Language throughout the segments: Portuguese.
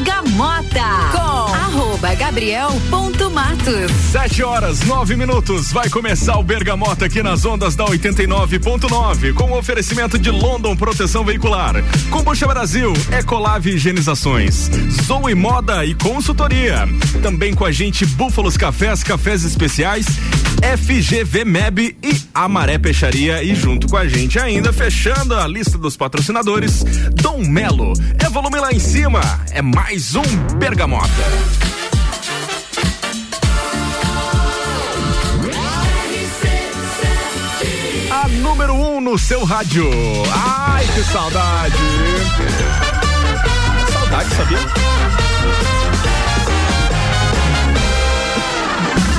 Bergamota com arroba gabriel.matos. Sete horas, nove minutos. Vai começar o Bergamota aqui nas ondas da 89.9 com o oferecimento de London Proteção Veicular. Combucha Brasil, Ecolave Higienizações, Zoe Moda e Consultoria. Também com a gente Búfalos Cafés, Cafés Especiais, FGV MEB e Amaré Peixaria. E junto com a gente ainda, fechando a lista dos patrocinadores, Dom Melo. É volume lá em cima, é mais um Bergamota. Número um no seu rádio. Ai, que saudade. Saudade, sabia?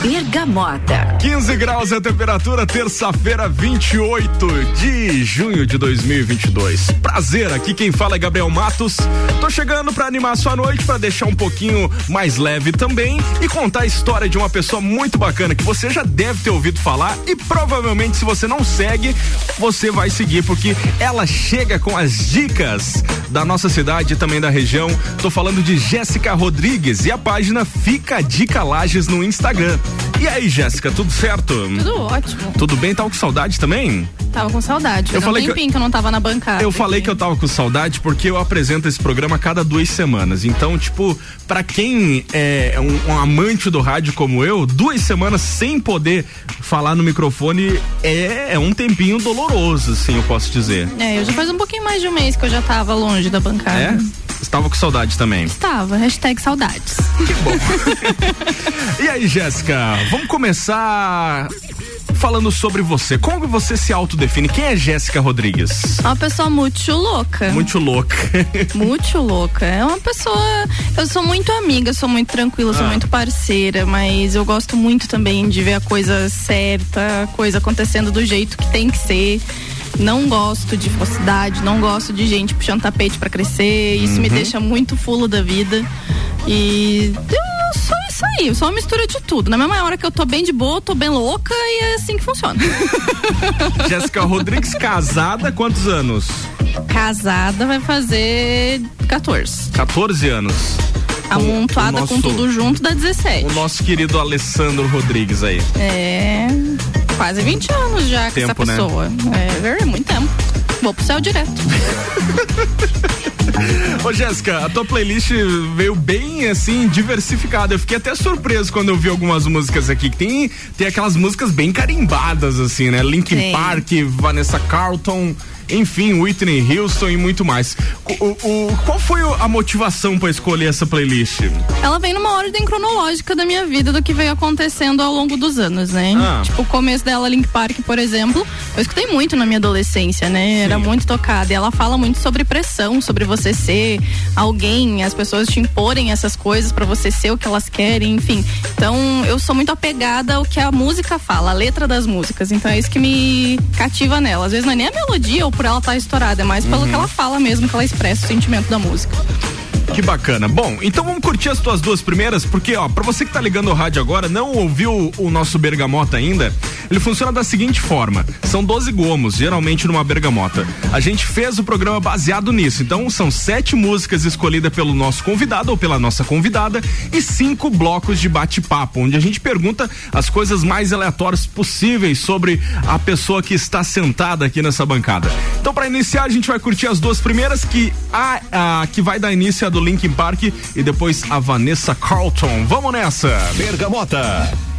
Bergamota. 15 graus é a temperatura, terça-feira, 28 de junho de 2022. Prazer, aqui quem fala é Gabriel Matos. Tô chegando para animar sua noite, para deixar um pouquinho mais leve também e contar a história de uma pessoa muito bacana que você já deve ter ouvido falar e provavelmente se você não segue, você vai seguir porque ela chega com as dicas da nossa cidade e também da região. Tô falando de Jéssica Rodrigues e a página Fica a Dica Lages no Instagram. E aí, Jéssica, tudo certo? Tudo ótimo. Tudo bem? Tava com saudade também? Tava com saudade. Eu Eu falei um que tempinho que eu não tava na bancada. Eu falei que eu tava com saudade porque eu apresento esse programa cada duas semanas. Então, tipo, pra quem é um, um amante do rádio como eu, duas semanas sem poder falar no microfone é, é um tempinho doloroso, assim, eu posso dizer. É, eu já faz um pouquinho mais de um mês que eu já tava longe da bancada. É? Estava com saudade também. Tava, hashtag saudades. E aí, Jéssica, vamos começar falando sobre você. Como você se autodefine? Quem é Jéssica Rodrigues? É uma pessoa muito louca. Muito louca. Muito louca. É uma pessoa. Eu sou muito amiga, sou muito tranquila, sou Ah. muito parceira, mas eu gosto muito também de ver a coisa certa, a coisa acontecendo do jeito que tem que ser. Não gosto de falsidade, não gosto de gente puxando tapete pra crescer. Isso Uhum. me deixa muito fulo da vida. E eu sou isso aí, eu sou uma mistura de tudo. Na mesma hora que eu tô bem de boa, eu tô bem louca e é assim que funciona. Jéssica Rodrigues, casada, quantos anos? Casada vai fazer 14. 14 anos. Amontoada nosso- com tudo junto dá 17. O nosso querido Alessandro Rodrigues aí. É. Quase 20 anos já com Tempo, essa né? pessoa. É, é muito tempo. Vou pro céu direto. Ô Jéssica, a tua playlist veio bem assim, diversificada. Eu fiquei até surpreso quando eu vi algumas músicas aqui. que Tem, tem aquelas músicas bem carimbadas, assim, né? Linkin. Park, Vanessa Carlton, enfim, Whitney Houston e muito mais. O, o- qual foi a motivação pra escolher essa playlist? Ela vem numa ordem cronológica da minha vida do que veio acontecendo ao longo dos anos, né? Ah. Tipo, o começo dela, Link Park, por exemplo, eu escutei muito na minha adolescência, né? Era muito tocada. E ela fala muito sobre pressão, sobre você ser alguém, as pessoas te imporem essas coisas pra você ser o que elas querem, enfim. Então, eu sou muito apegada ao que a música fala, a letra das músicas. Então, é isso que me cativa nela. Às vezes não é nem a melodia ou por ela estar estourada, é mais pelo que ela fala mesmo, que ela expressa o sentimento da música. Que bacana. Bom, então vamos curtir as tuas duas primeiras, porque, ó, pra você que tá ligando o rádio agora, não ouviu o nosso bergamota ainda, ele funciona da seguinte forma: são 12 gomos, geralmente numa bergamota. A gente fez o programa baseado nisso, então são sete músicas escolhidas pelo nosso convidado ou pela nossa convidada e cinco blocos de bate-papo, onde a gente pergunta as coisas mais aleatórias possíveis sobre a pessoa que está sentada aqui nessa bancada. Então, pra iniciar, a gente vai curtir as duas primeiras, que a, a que vai dar início a do Linkin Park e depois a Vanessa Carlton. Vamos nessa! Bergamota.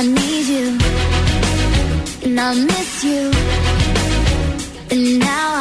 I need you, and I miss you, and now I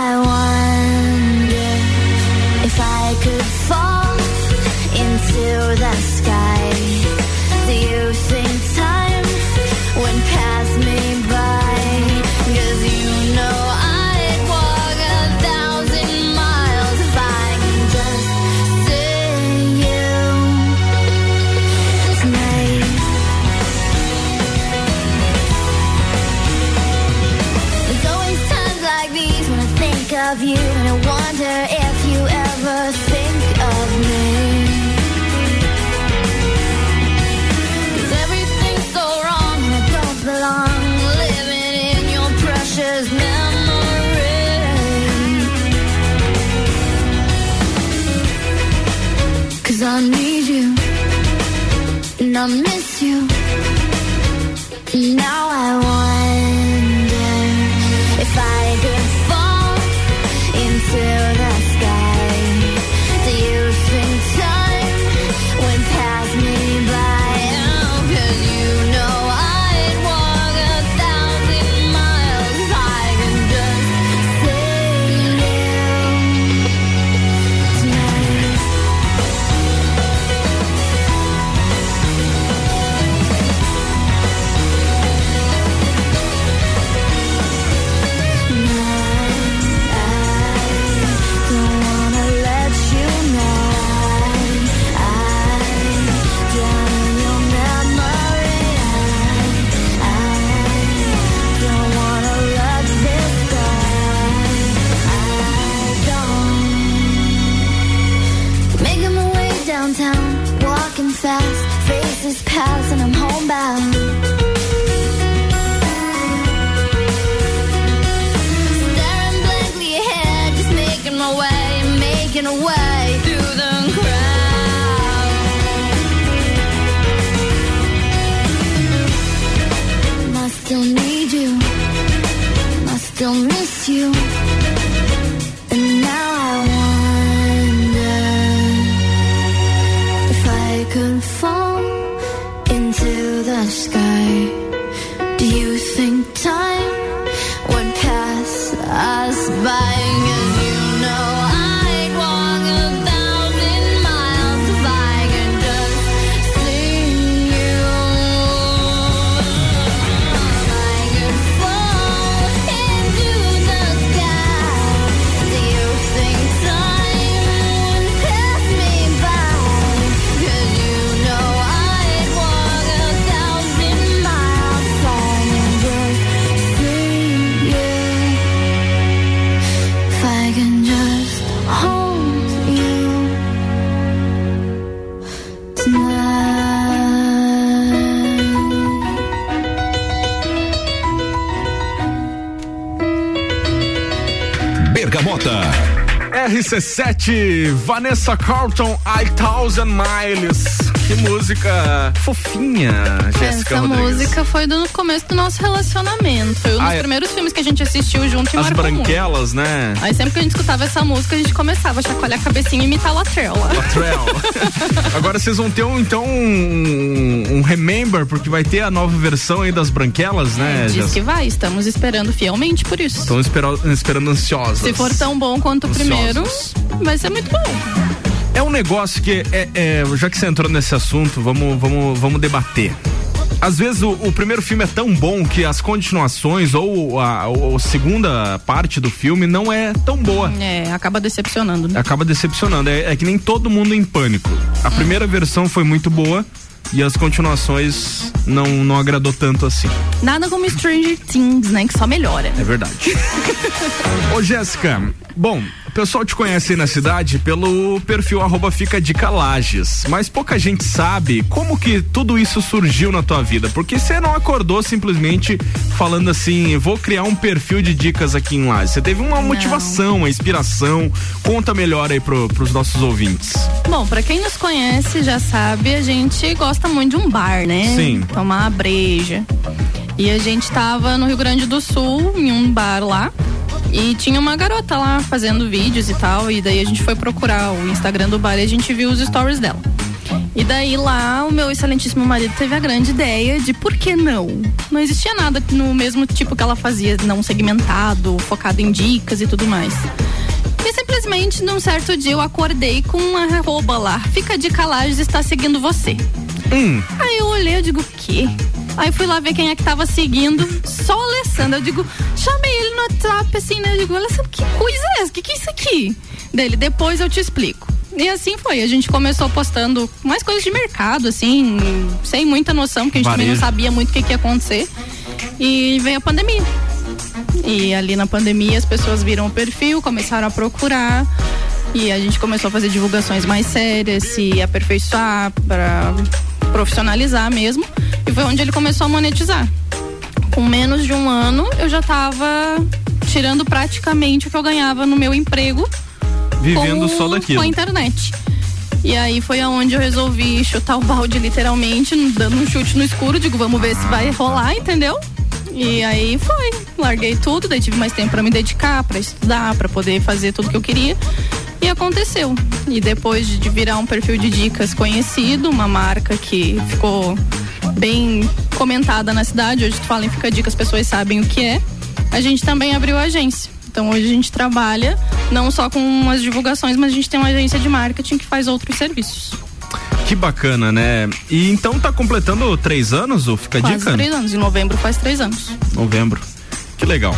RC7, Vanessa Carlton, I Thousand Miles. Que música fofinha, Jéssica Essa Rodrigues. música foi do começo do nosso relacionamento. Foi um dos Ah, é. primeiros filmes que a gente assistiu junto e As marcou muito. branquelas, né? Aí sempre que a gente escutava essa música, a gente começava a chacoalhar a cabecinha e imitar a Latrella. Latrell. Agora vocês vão ter um, então um, um remember, porque vai ter a nova versão aí das branquelas, né? Diz Jéssica? que vai, estamos esperando fielmente por isso. Estão esperando, ansiosas. Se for tão bom quanto o Ansiosos. primeiro, vai ser muito bom. É um negócio que, é, é, já que você entrou nesse assunto, vamos, vamos, vamos debater. Às vezes o, o primeiro filme é tão bom que as continuações ou a, ou a segunda parte do filme não é tão boa. É, acaba decepcionando. né? Acaba decepcionando. É, é que nem todo mundo em pânico. A primeira versão foi muito boa e as continuações não, não agradou tanto assim. Nada como Stranger Things, né? Que só melhora. É verdade. Ô, Jéssica, bom, O pessoal te conhece aí na cidade pelo perfil arroba fica mas pouca gente sabe como que tudo isso surgiu na tua vida, porque você não acordou simplesmente falando assim, vou criar um perfil de dicas aqui em Lages. Você teve uma motivação, uma inspiração. Conta melhor aí pro, pros nossos ouvintes. Bom, pra quem nos conhece já sabe, a gente gosta muito de um bar, né? Sim. Tomar uma breja. E a gente tava no Rio Grande do Sul, em um bar lá. E tinha uma garota lá fazendo vídeos e tal. E daí a gente foi procurar o Instagram do bar e a gente viu os stories dela. E daí lá o meu excelentíssimo marido teve a grande ideia de por que não? Não existia nada no mesmo tipo que ela fazia, não segmentado, focado em dicas e tudo mais. E simplesmente num certo dia eu acordei com uma arroba lá. Fica de calagens está seguindo você. Hum, Aí eu olhei, eu digo, o quê? Aí fui lá ver quem é que tava seguindo. Só o Alessandro. Eu digo, chamei ele no WhatsApp, assim, né? Eu digo, Alessandro, que coisa é essa? O que, que é isso aqui? Dele, depois eu te explico. E assim foi. A gente começou postando mais coisas de mercado, assim, sem muita noção, porque a gente também não Varejo. sabia muito o que, que ia acontecer. E veio a pandemia. E ali na pandemia as pessoas viram o perfil, começaram a procurar. E a gente começou a fazer divulgações mais sérias, se aperfeiçoar para profissionalizar mesmo. E foi onde ele começou a monetizar. Com menos de um ano, eu já estava tirando praticamente o que eu ganhava no meu emprego vivendo com, só daquilo. com a internet. E aí foi aonde eu resolvi chutar o balde literalmente, dando um chute no escuro, digo, vamos ver se vai rolar, entendeu? E aí foi, larguei tudo, daí tive mais tempo para me dedicar, para estudar, para poder fazer tudo que eu queria. E aconteceu. E depois de virar um perfil de dicas conhecido, uma marca que ficou bem comentada na cidade, hoje tu fala em Fica Dica, as pessoas sabem o que é. A gente também abriu a agência. Então hoje a gente trabalha não só com as divulgações, mas a gente tem uma agência de marketing que faz outros serviços. Que bacana, né? E então tá completando três anos o Fica Quase Dica? três anos. Em novembro faz três anos. Novembro. Que legal.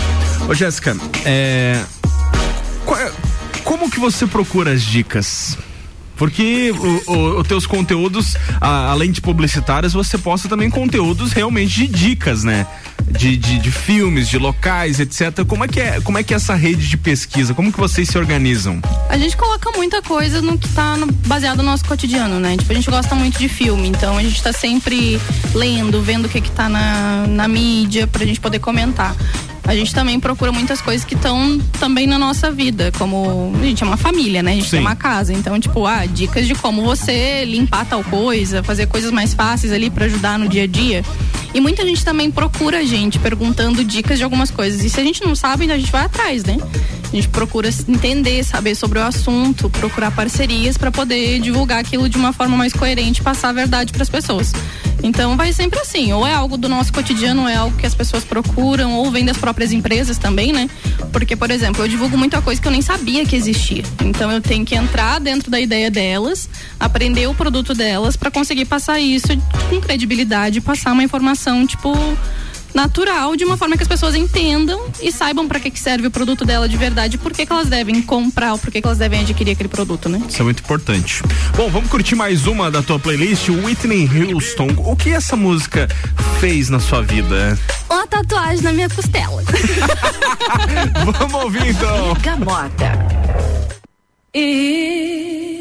Ô Jéssica, é... qual é- como que você procura as dicas? Porque os teus conteúdos, a- além de publicitários, você posta também conteúdos realmente de dicas, né? De, de, de filmes, de locais, etc. Como é, que é, como é que é essa rede de pesquisa? Como que vocês se organizam? A gente coloca muita coisa no que tá no- baseado no nosso cotidiano, né? Tipo, a gente gosta muito de filme, então a gente tá sempre lendo, vendo o que que tá na, na mídia pra gente poder comentar. A gente também procura muitas coisas que estão também na nossa vida, como a gente é uma família, né? A gente Sim. tem uma casa, então tipo, ah, dicas de como você limpar tal coisa, fazer coisas mais fáceis ali pra ajudar no dia a dia. E muita gente também procura a gente perguntando dicas de algumas coisas. E se a gente não sabe, a gente vai atrás, né? A gente procura entender, saber sobre o assunto, procurar parcerias para poder divulgar aquilo de uma forma mais coerente, passar a verdade para as pessoas. Então vai sempre assim, ou é algo do nosso cotidiano, ou é algo que as pessoas procuram, ou vem das próprias empresas também, né? Porque, por exemplo, eu divulgo muita coisa que eu nem sabia que existia. Então eu tenho que entrar dentro da ideia delas, aprender o produto delas para conseguir passar isso com credibilidade, passar uma informação tipo natural, de uma forma que as pessoas entendam e saibam para que, que serve o produto dela de verdade, por que, que elas devem comprar, ou por que, que elas devem adquirir aquele produto, né? Isso é muito importante. Bom, vamos curtir mais uma da tua playlist, Whitney Houston. O que essa música fez na sua vida? Uma tatuagem na minha costela. Vamos ouvir então. Gamota. If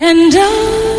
And I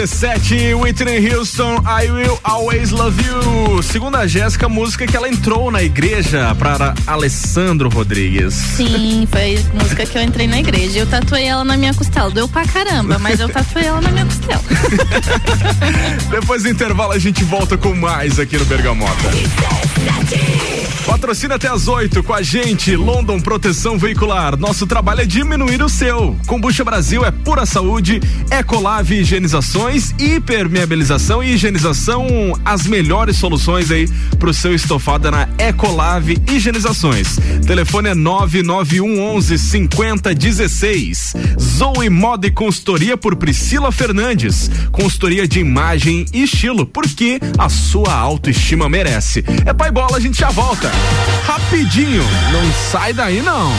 RC7, Whitney Houston, I Will Always Love You. Segundo a Jéssica, música que ela entrou na igreja para Alessandro Rodrigues. Sim, foi a música que eu entrei na igreja. Eu tatuei ela na minha costela. Doeu pra caramba, mas eu tatuei ela na minha costela. Depois do intervalo a gente volta com mais aqui no Bergamota. Patrocina até as 8 com a gente, London Proteção Veicular. Nosso trabalho é diminuir o seu. Combucha Brasil é pura saúde, Ecolave Higienizações, hipermeabilização e higienização, as melhores soluções aí pro seu estofado na Ecolave Higienizações. Telefone é 99111 5016. Zoe Moda e Consultoria por Priscila Fernandes. Consultoria de imagem e estilo, porque a sua autoestima merece. É pai bola, a gente já volta. Rapidinho, não sai daí não.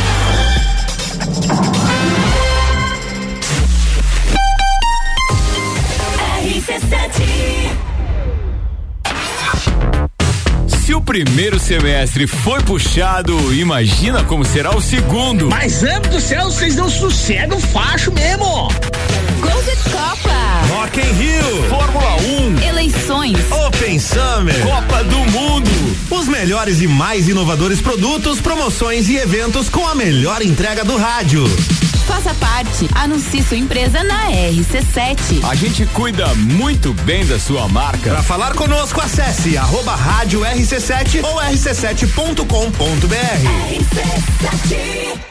Se o primeiro semestre foi puxado, imagina como será o segundo. Mas, amo do céu, vocês não sossegam facho mesmo. Gol de Copa. Rock in Rio, Fórmula 1, Eleições. Open Summer, Copa do melhores e mais inovadores produtos, promoções e eventos com a melhor entrega do rádio. Faça parte. Anuncie sua empresa na RC7. A gente cuida muito bem da sua marca. Para falar conosco, acesse arroba rádio RC7 ou rc7.com.br.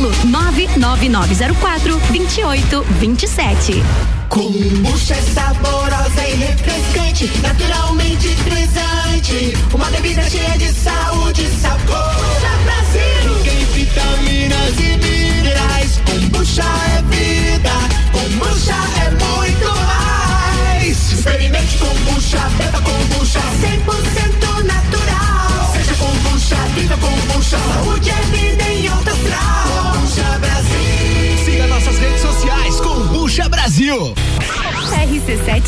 99904 2827. Kombucha é saborosa e refrescante, naturalmente frisante. Uma bebida cheia de saúde e sabor. Brasil. Tem vitaminas e minerais. Kombucha é vida. Kombucha é muito mais. Experimente kombucha.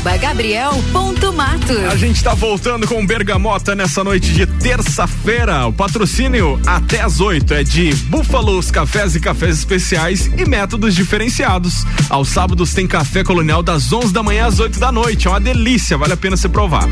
arroba gabriel.matos. A gente tá voltando com Bergamota nessa noite de terça-feira. O patrocínio até às 8 é de Búfalos Cafés e Cafés Especiais e métodos diferenciados. Aos sábados tem café colonial das 11 da manhã às 8 da noite. É uma delícia, vale a pena você provar.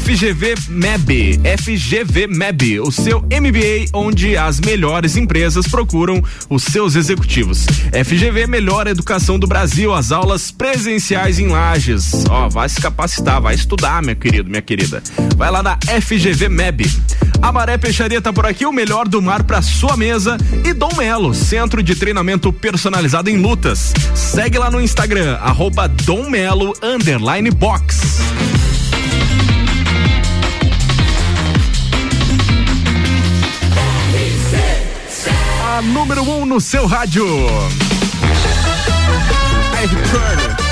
FGV MEB, FGV MEB, o seu MBA onde as melhores empresas procuram os seus executivos. FGV Melhor Educação do Brasil, as aulas presenciais em Lages. Ó, vai se capacitar, vai estudar, meu querido, minha querida. Vai lá na FGV MEB. A Maré Peixaria tá por aqui, o melhor do mar pra sua mesa. E Dom Melo, centro de treinamento personalizado em lutas. Segue lá no Instagram, arroba Dom Melo, underline box. A número 1 um no seu rádio. I return.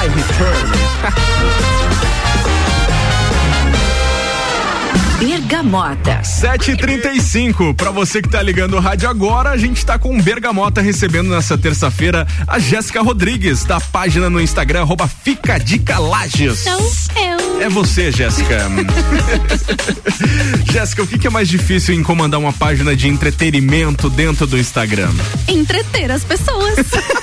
I return. Bergamota. 7h35. Pra você que tá ligando o rádio agora, a gente tá com Bergamota recebendo nessa terça-feira a Jéssica Rodrigues, da página no Instagram, arroba Fica Dica Lages. Sou eu. É você, Jéssica. Jéssica, o que, que é mais difícil em comandar uma página de entretenimento dentro do Instagram? Entreter as pessoas.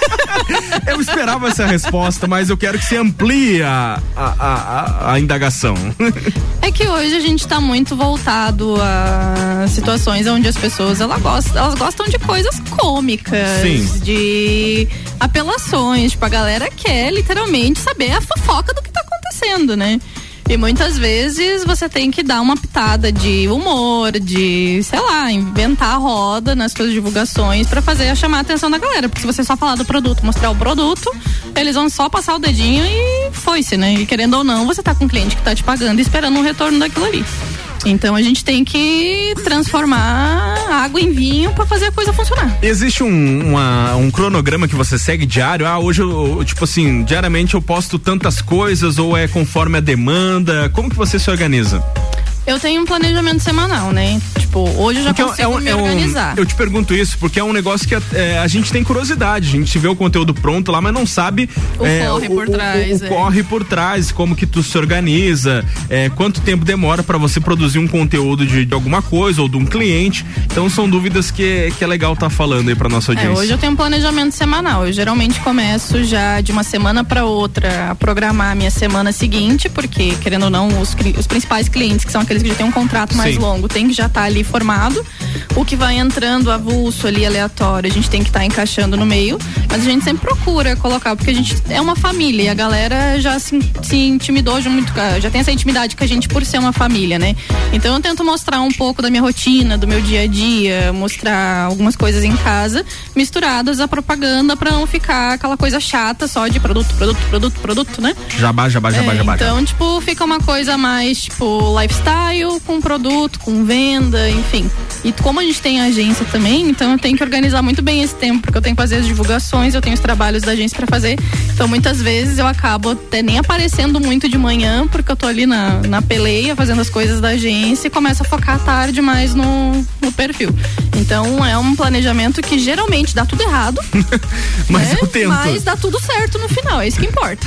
Eu esperava essa resposta, mas eu quero que você amplie a, a, a, a indagação. É que hoje a gente tá muito voltado a situações onde as pessoas elas gostam, elas gostam de coisas cômicas, Sim. de apelações. Tipo, a galera quer literalmente saber a fofoca do que tá acontecendo, né? E muitas vezes você tem que dar uma pitada de humor, de, sei lá, inventar a roda nas suas divulgações pra fazer chamar a atenção da galera. Porque se você só falar do produto, mostrar o produto, eles vão só passar o dedinho e foi-se, né? E querendo ou não, você tá com um cliente que tá te pagando e esperando um retorno daquilo ali. Então a gente tem que transformar água em vinho para fazer a coisa funcionar. Existe um, uma- um cronograma que você segue diário? Ah, hoje eu, tipo assim, diariamente eu posto tantas coisas ou é conforme a demanda? Como que você se organiza? Eu tenho um planejamento semanal, né? Tipo, hoje eu já Porque é consigo é um- me é um- organizar. eu te pergunto isso porque é um negócio que é, a gente tem curiosidade. A gente vê o conteúdo pronto lá, mas não sabe O corre por trás, o é. corre por trás, como que tu se organiza, é, quanto tempo demora pra você produzir um conteúdo de, de alguma coisa ou de um cliente. Então são dúvidas que, que é legal estar falando aí pra nossa É, audiência. hoje eu tenho um planejamento semanal. Eu geralmente começo já de uma semana para outra a programar a minha semana seguinte, porque, querendo ou não, os, os principais clientes, que são aqueles que já têm um contrato mais Sim. longo, tem que já estar ali formado. O que vai entrando avulso ali, aleatório, a gente tem que estar encaixando no meio. Mas a gente sempre procura colocar, porque a gente é uma família e a galera já se, se intimidou já muito, já tem essa intimidade com a gente por ser uma família, né? Então eu tento mostrar um pouco da minha rotina, do meu dia a dia, mostrar algumas coisas em casa, misturadas à propaganda pra não ficar aquela coisa chata só de produto, produto, produto, produto, né? Jabá, jabá, jabá, É, jabá. Então, tipo, fica uma coisa mais, tipo, lifestyle com produto, com venda, enfim. E como a gente tem agência também, então eu tenho que organizar muito bem esse tempo, porque eu tenho que fazer as divulgações, eu tenho os trabalhos da agência pra fazer. Então, muitas vezes eu acabo até nem aparecendo muito de manhã, porque eu tô ali na, na peleia fazendo as coisas da agência e começo a focar tarde mais no, no perfil. Então, é um planejamento que geralmente dá tudo errado, Mas né? eu tento. mas dá tudo certo no final, é isso que importa.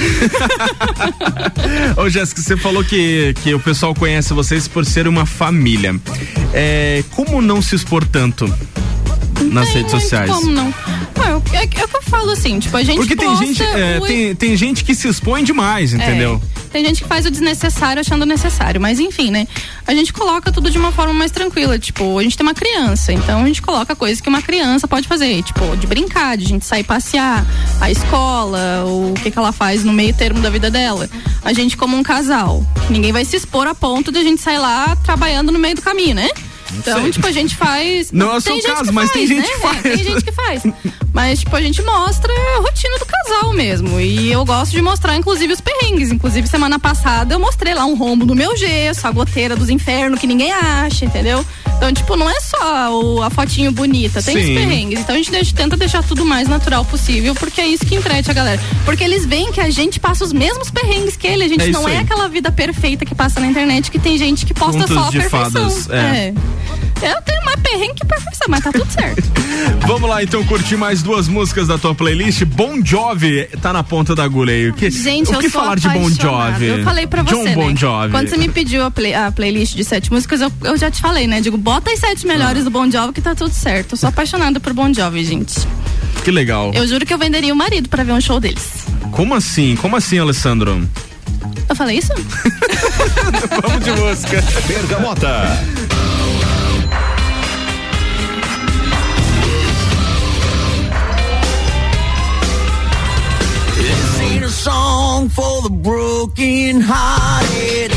Ô Jéssica, você falou que, que o pessoal conhece vocês por ser uma família. É, como não se expor tanto nas Tem redes sociais? Como não? Ah, eu- é, é que eu falo assim, tipo, a gente Porque tem gente, é, o- tem, tem gente que se expõe demais, entendeu? É, tem gente que faz o desnecessário achando necessário, mas enfim, né? A gente coloca tudo de uma forma mais tranquila, tipo, a gente tem uma criança, então a gente coloca coisas que uma criança pode fazer, tipo, de brincar, de a gente sair passear, a escola, o que que ela faz no meio termo da vida dela. A gente como um casal, ninguém vai se expor a ponto de a gente sair lá trabalhando no meio do caminho, né? Então, sei. tipo, a gente faz. Não é o seu caso, que mas tem gente né? que faz. Tem gente que faz. Mas, tipo, a gente mostra a rotina do casal mesmo. E eu gosto de mostrar, inclusive, os perrengues. Inclusive, semana passada eu mostrei lá um rombo no meu gesso, a goteira dos infernos que ninguém acha, entendeu? Então, tipo, não é só o- a fotinho bonita, tem os Sim. perrengues. Então a gente deixa- tenta deixar tudo o mais natural possível, porque é isso que entrete a galera. Porque eles veem que a gente passa os mesmos perrengues que ele. A gente É não é aí. aquela vida perfeita que passa na internet, que tem gente que posta Contos só a perfeição. fadas, é. é. Eu tenho mais perrengue que perfeição, mas tá tudo certo. Vamos lá então curtir mais duas músicas da tua playlist. Bon Jovi tá na ponta da agulha aí. O que, Gente, o que eu sou falar de Bon. Jovi? Eu falei pra você, John Bon né? Jovi. Quando você me pediu a, play- a playlist de sete músicas, eu, eu já te falei, né? Digo, bota as sete melhores do Bon Jovi que tá tudo certo. Eu sou apaixonada por Bon Jovi, gente. Que legal. Eu juro que eu venderia o marido pra ver um show deles. Como assim? Como assim, Alessandro? Eu falei isso? Vamos de música. Bergamota. The broken hearted.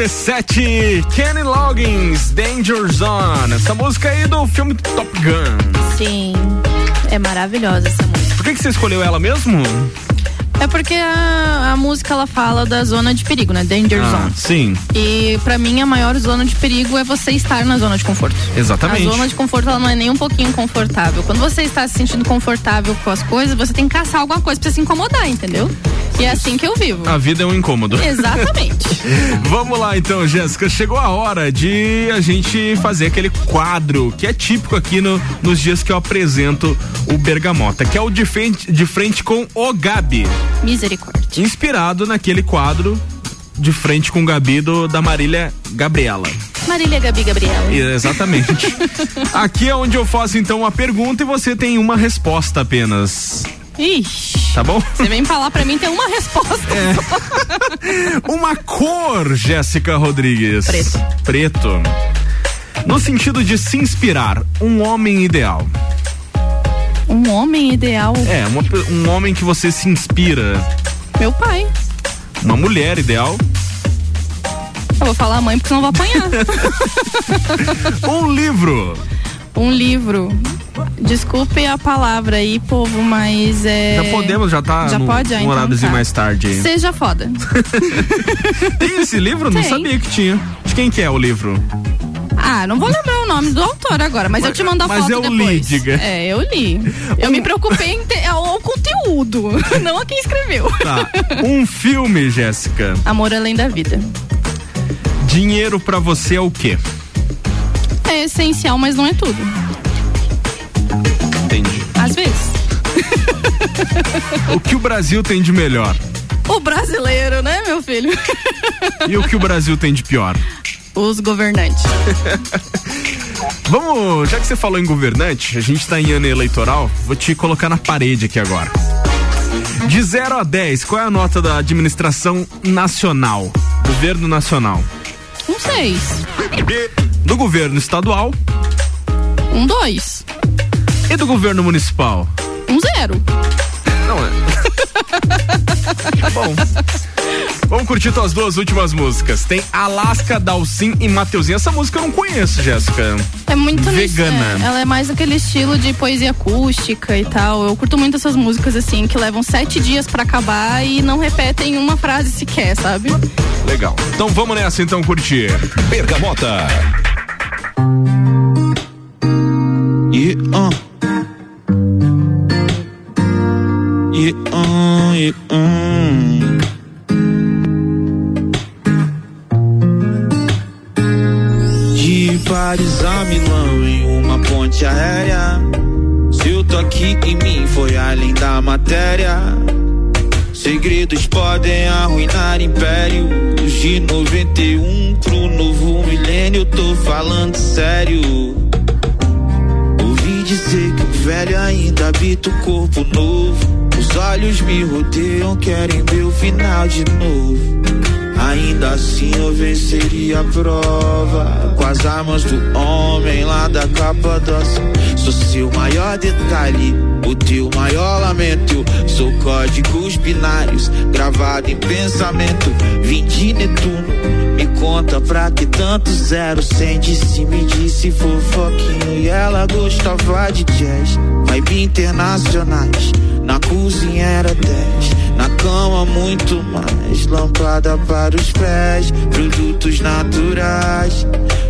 RC7, Kenny Loggins, Danger Zone. Essa música aí do filme Top Gun. Sim. É maravilhosa essa música. Por que, que você escolheu ela mesmo? É porque a, a música ela fala da zona de perigo, né? Danger Ah, Zone. sim. E pra mim a maior zona de perigo é você estar na zona de conforto. Exatamente. A zona de conforto ela não é nem um pouquinho confortável. Quando você está se sentindo confortável com as coisas, você tem que caçar alguma coisa pra se incomodar, entendeu? E é assim que eu vivo. A vida é um incômodo. Exatamente. Vamos lá então, Jéssica. Chegou a hora de a gente fazer aquele quadro que é típico aqui no, nos dias que eu apresento o Bergamota, que é o de frente, de frente com o Gabi. Misericórdia. Inspirado naquele quadro de frente com o Gabi do, da Marília Gabriela. Marília Gabi Gabriela. Exatamente. Aqui é onde eu faço então uma pergunta e você tem uma resposta apenas. Ixi. Tá bom? Você vem falar pra mim tem uma resposta. Uma cor, Jéssica Rodrigues. Preto. Preto. No sentido de se inspirar, um homem ideal. Um homem ideal. É, uma um homem que você se inspira. Meu pai. Uma mulher ideal. Eu vou falar mãe porque senão eu vou apanhar. um livro. Um livro. Desculpe a palavra aí, povo, mas é. Já podemos, já tá Já no, pode? Ah, no então tá. mais tarde. aí. Seja foda. Tem esse livro? Não Tem. sabia que tinha. De quem que é o livro? Ah, não vou lembrar o nome do autor agora, mas, eu te mando a mas foto eu li, diga. É, eu li. Eu me preocupei em ter ao conteúdo, não a quem escreveu. Tá. Um filme, Jéssica. Amor além da vida. Dinheiro pra você é o quê? É essencial, mas não é tudo. Entendi. Às vezes. O que o Brasil tem de melhor? O brasileiro, né, meu filho? E o que o Brasil tem de pior? Os governantes. Vamos, já que você falou em governante, a gente tá em ano eleitoral, vou te colocar na parede aqui agora. De 0 a 10, qual é a nota da administração nacional? Governo nacional. Um seis. Do governo estadual Um dois. e do governo municipal? Um zero. Não é. Tá bom. Vamos curtir tuas duas últimas músicas. Tem Alaska, Dalcin e Mateuzinho. Essa música eu não conheço, Jéssica. É muito nisso, Vegana. é, ela é mais aquele estilo de poesia acústica e tal. Eu curto muito essas músicas assim, que levam sete dias pra acabar e não repetem uma frase sequer, sabe? Legal. Então vamos nessa então curtir. Bergamota. Yeah, uh. Yeah, uh, yeah, um. Paris a Milão em uma ponte aérea. Seu toque em mim foi além da matéria. Segredos podem arruinar impérios de 91 pro novo milênio. Tô falando sério. Ouvi dizer que o velho ainda habita o corpo novo. Os olhos me rodeiam, querem meu final de novo. Ainda assim eu venceria a prova. Com as armas do homem lá da capa doce Sou seu maior detalhe, o teu maior lamento. Sou códigos binários, gravado em pensamento. Vim de Netuno, conta pra que tanto zero Sem disse, me disse fofoquinho E ela gostava de jazz Vibe internacionais, na cozinha era 10 na cama muito mais, lâmpada para os pés, produtos naturais.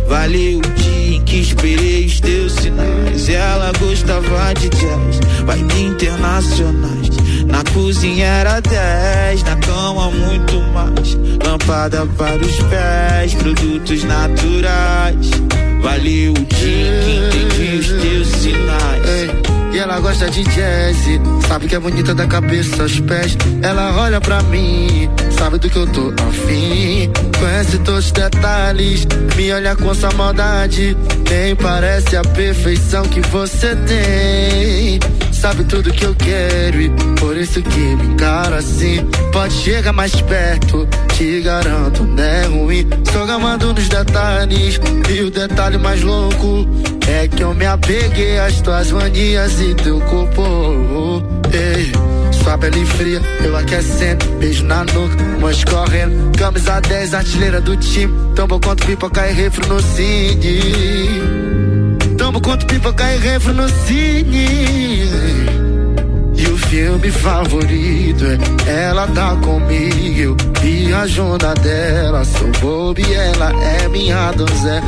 Valeu o dia em que esperei os teus sinais. Ela gostava de jazz, vibe internacionais. Na cozinha era 10, na cama muito mais. Lâmpada para os pés, produtos naturais. Valeu o dia que entendi os teus sinais. E ela gosta de jazz, sabe que é bonita da cabeça aos pés. Ela olha pra mim, sabe do que eu tô afim. Conhece todos os detalhes, me olha com essa maldade. Nem parece a perfeição que você tem. Sabe tudo que eu quero e por isso que me encara assim. Pode chegar mais perto, te garanto, não é ruim. Sou gamado nos detalhes, e o detalhe mais louco é que eu me apeguei às tuas manias e teu corpo. Ei, Sua pele fria, eu aquecendo, beijo na nuca, mas correndo. Camisa 10, artilheira do time. Tamo quanto pipoca e refro no cine. Tamo quanto pipoca e refro no cine. E o filme favorito é Ela tá comigo, eu viajo na dela. Sou bobo e ela é minha donzela.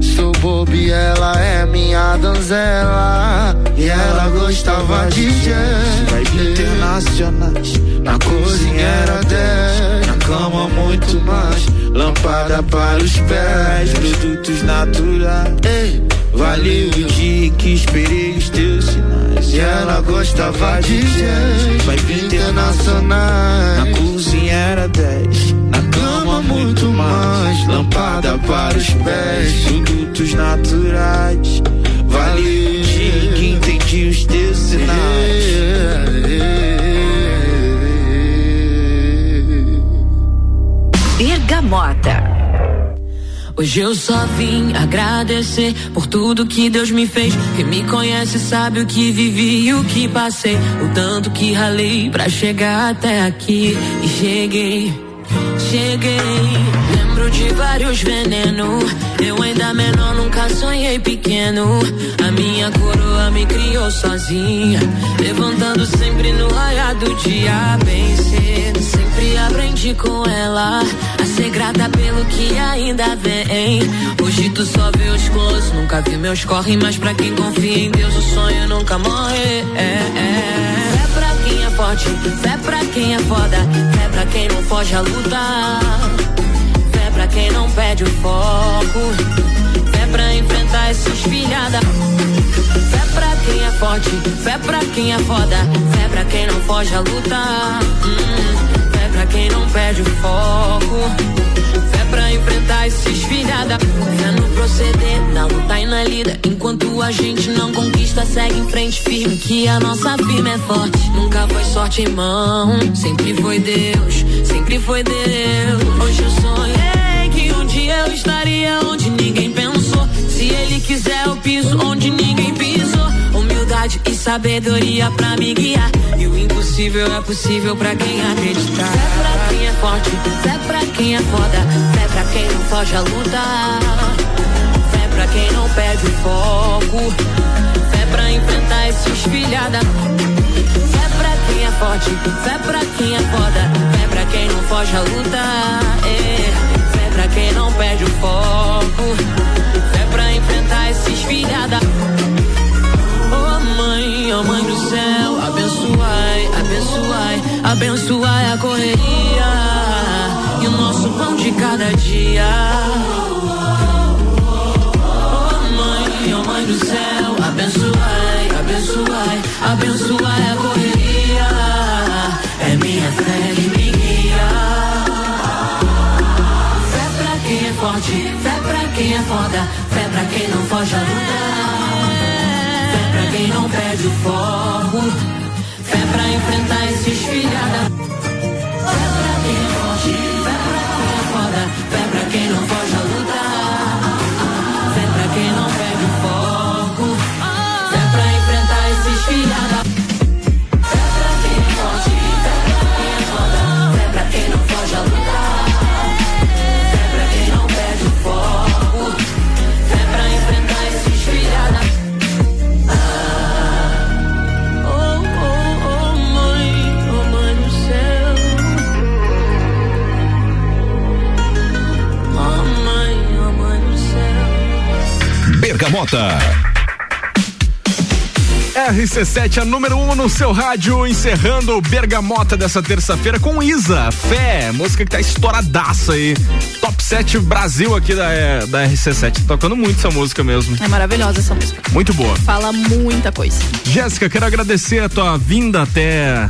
Sou bobo e ela é minha donzela. E ela gostava de jazz. Internacionais, na cozinha era 10. Na cama muito mais, lâmpada para os pés. Produtos naturais. Ei, valeu o dia que esperei os teus sinais. E ela gostava de jazz. Vai internacionais, na cozinha era 10. Na cama muito mais, lâmpada para os pés. Produtos naturais. Valeu o dia que entendi os teus sinais. Hoje eu só vim agradecer por tudo que Deus me fez. Quem me conhece sabe o que vivi e o que passei. O tanto que ralei pra chegar até aqui. E cheguei, cheguei. Lembro de vários venenos. Eu ainda menor, nunca sonhei pequeno. A minha coroa me criou sozinha. Levantando sempre no raiar do dia, bem cedo. Sempre aprendi com ela grata pelo que ainda vem. Hoje tu só vê os close, nunca vi meus corre. Mas pra quem confia em Deus, o sonho nunca morre. É, é. Fé pra quem é forte, fé pra quem é foda. Fé pra quem não foge a lutar. Fé pra quem não perde o foco. Fé pra enfrentar esses filhada. Fé pra quem é forte, fé pra quem é foda. Fé pra quem não foge a lutar. Hum, fé pra quem não perde o foco. Enfrentar esses filhada. Fé no proceder, na luta e na lida. Enquanto a gente não conquista, segue em frente firme. Que a nossa firma é forte. Nunca foi sorte em mão. Sempre foi Deus, sempre foi Deus. Hoje eu sonhei que um dia eu estaria onde ninguém pensou. Se ele quiser, eu piso onde ninguém pisou. E sabedoria pra me guiar. E o impossível é possível pra quem acreditar. Fé pra quem é forte, fé pra quem é foda. Fé pra quem não foge a luta. Fé pra quem não perde o foco. Fé pra enfrentar esses filhada. Fé pra quem é forte, fé pra quem é foda. Fé pra quem não foge a luta. É. Fé pra quem não perde o foco. Fé pra enfrentar esses filhada. Abençoai, a correria e o nosso pão de cada dia. Oh mãe, oh mãe do céu, abençoai, abençoai, abençoai a correria. É minha fé que me guia. Fé pra quem é forte, fé pra quem é foda, fé pra quem não foge a luta. Fé pra quem não perde o foco, Bergamota. RC7, a número 1 um no seu rádio, encerrando o Bergamota dessa terça-feira com Isa, Fé, música que tá estouradaça aí. Top 7 Brasil aqui da, é, da RC7. Tocando muito essa música mesmo. É maravilhosa essa música. Muito boa. Fala muita coisa. Jéssica, quero agradecer a tua vinda até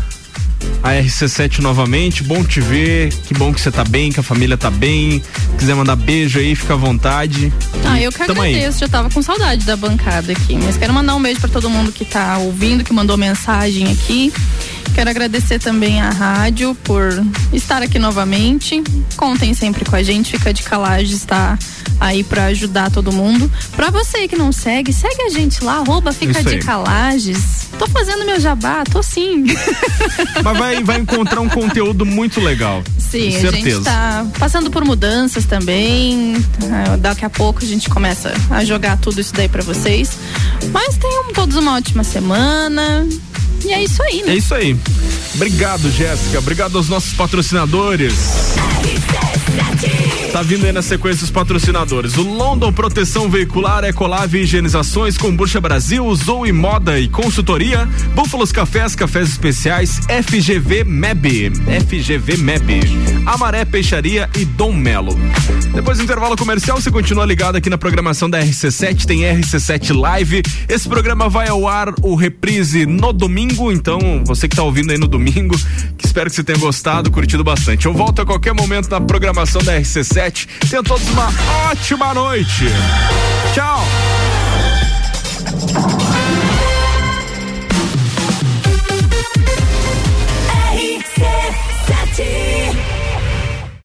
a RC7 novamente. Bom te ver. Que bom que você tá bem, que a família tá bem. Quiser mandar beijo aí, fica à vontade. Ah, eu que Tamo aí. agradeço, já tava com saudade da bancada aqui. Mas quero mandar um beijo pra todo mundo que tá ouvindo, que mandou mensagem aqui. Quero agradecer também à rádio por estar aqui novamente. Contem sempre com a gente, fica de calagem, está aí para ajudar todo mundo. Para você que não segue, segue a gente lá, arroba fica de calages. Tô fazendo meu jabá, tô sim. Mas vai, vai encontrar um conteúdo muito legal. Sim, certeza. a gente tá passando por mudanças também. Ah, Daqui a pouco a gente começa a jogar tudo isso daí para vocês. Mas tenham todos uma ótima semana. E é isso aí, né? É isso aí. Obrigado, Jéssica. Obrigado aos nossos patrocinadores. Tá vindo aí na sequência os patrocinadores. O London Proteção Veicular, Ecolave Higienizações, Combucha Brasil, Zoe Moda e Consultoria, Búfalos Cafés, Cafés Especiais, FGV MEB, FGV MEB, Amaré Peixaria e Dom Melo. Depois do intervalo comercial, você continua ligado aqui na programação da RC7, tem RC7 Live. Esse programa vai ao ar, o reprise no domingo, então você que tá ouvindo aí no domingo, que espero que você tenha gostado, curtido bastante. Eu volto a qualquer momento na programação da RC7 sete. Tenham todos uma ótima noite. Tchau. RC7